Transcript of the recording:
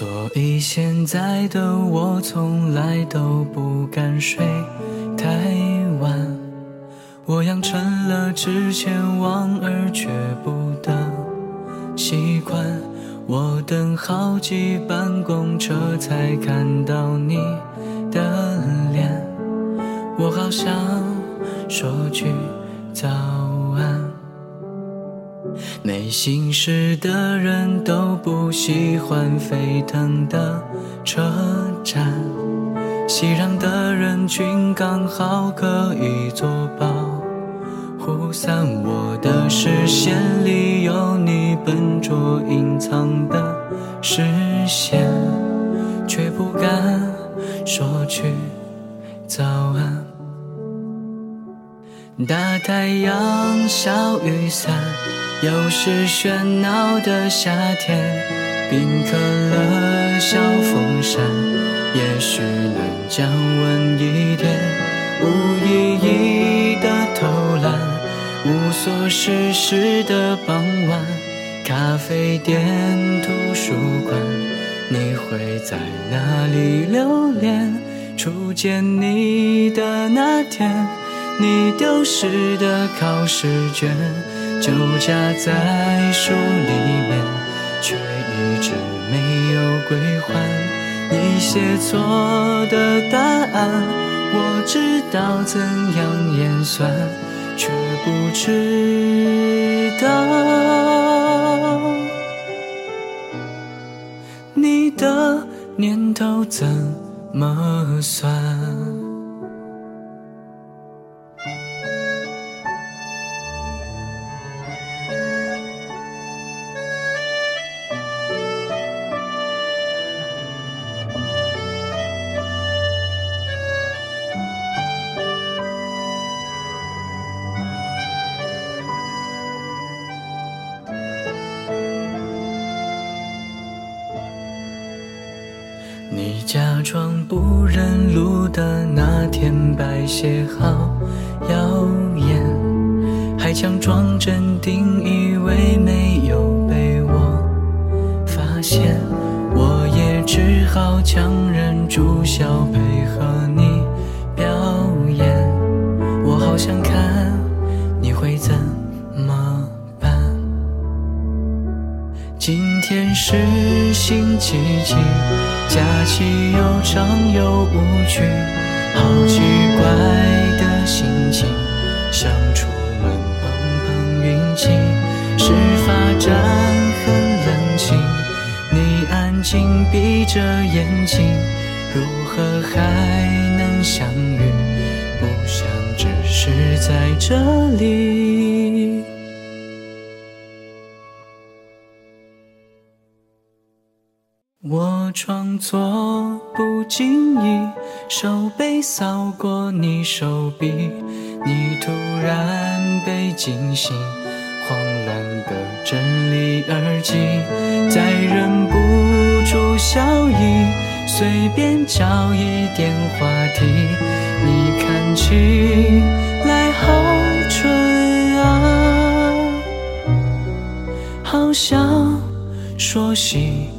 所以现在的我从来都不敢睡太晚。我养成了之前望而却步的习惯。我等好几班公车才看到你的脸，我好想说句早。没心事的人都不喜欢沸腾的车站，熙攘的人群刚好可以做保护伞。我的视线里有你笨拙隐藏的视线，却不敢说句早安。大太阳，小雨伞。又是喧闹的夏天，冰可乐，小风扇，也许能降温一点。无意义的偷懒，无所事事的傍晚，咖啡店、图书馆，你会在哪里留恋？初见你的那天，你丢失的考试卷。就夹在书里面，却一直没有归还。你写错的答案，我知道怎样演算，却不知道你的念头怎么算。假装不认路的那天，白鞋好耀眼，还强装镇定，以为没有被我发现。我也只好强是星期几？假期又长又无趣，好奇怪的心情，想出门碰碰运气。事发站很冷清，你安静闭着眼睛，如何还能相遇？不想只是在这里。我装作不经意，手背扫过你手臂，你突然被惊醒，慌乱的整理耳机，再忍不住笑意，随便找一点话题，你看起来好蠢啊，好想说喜。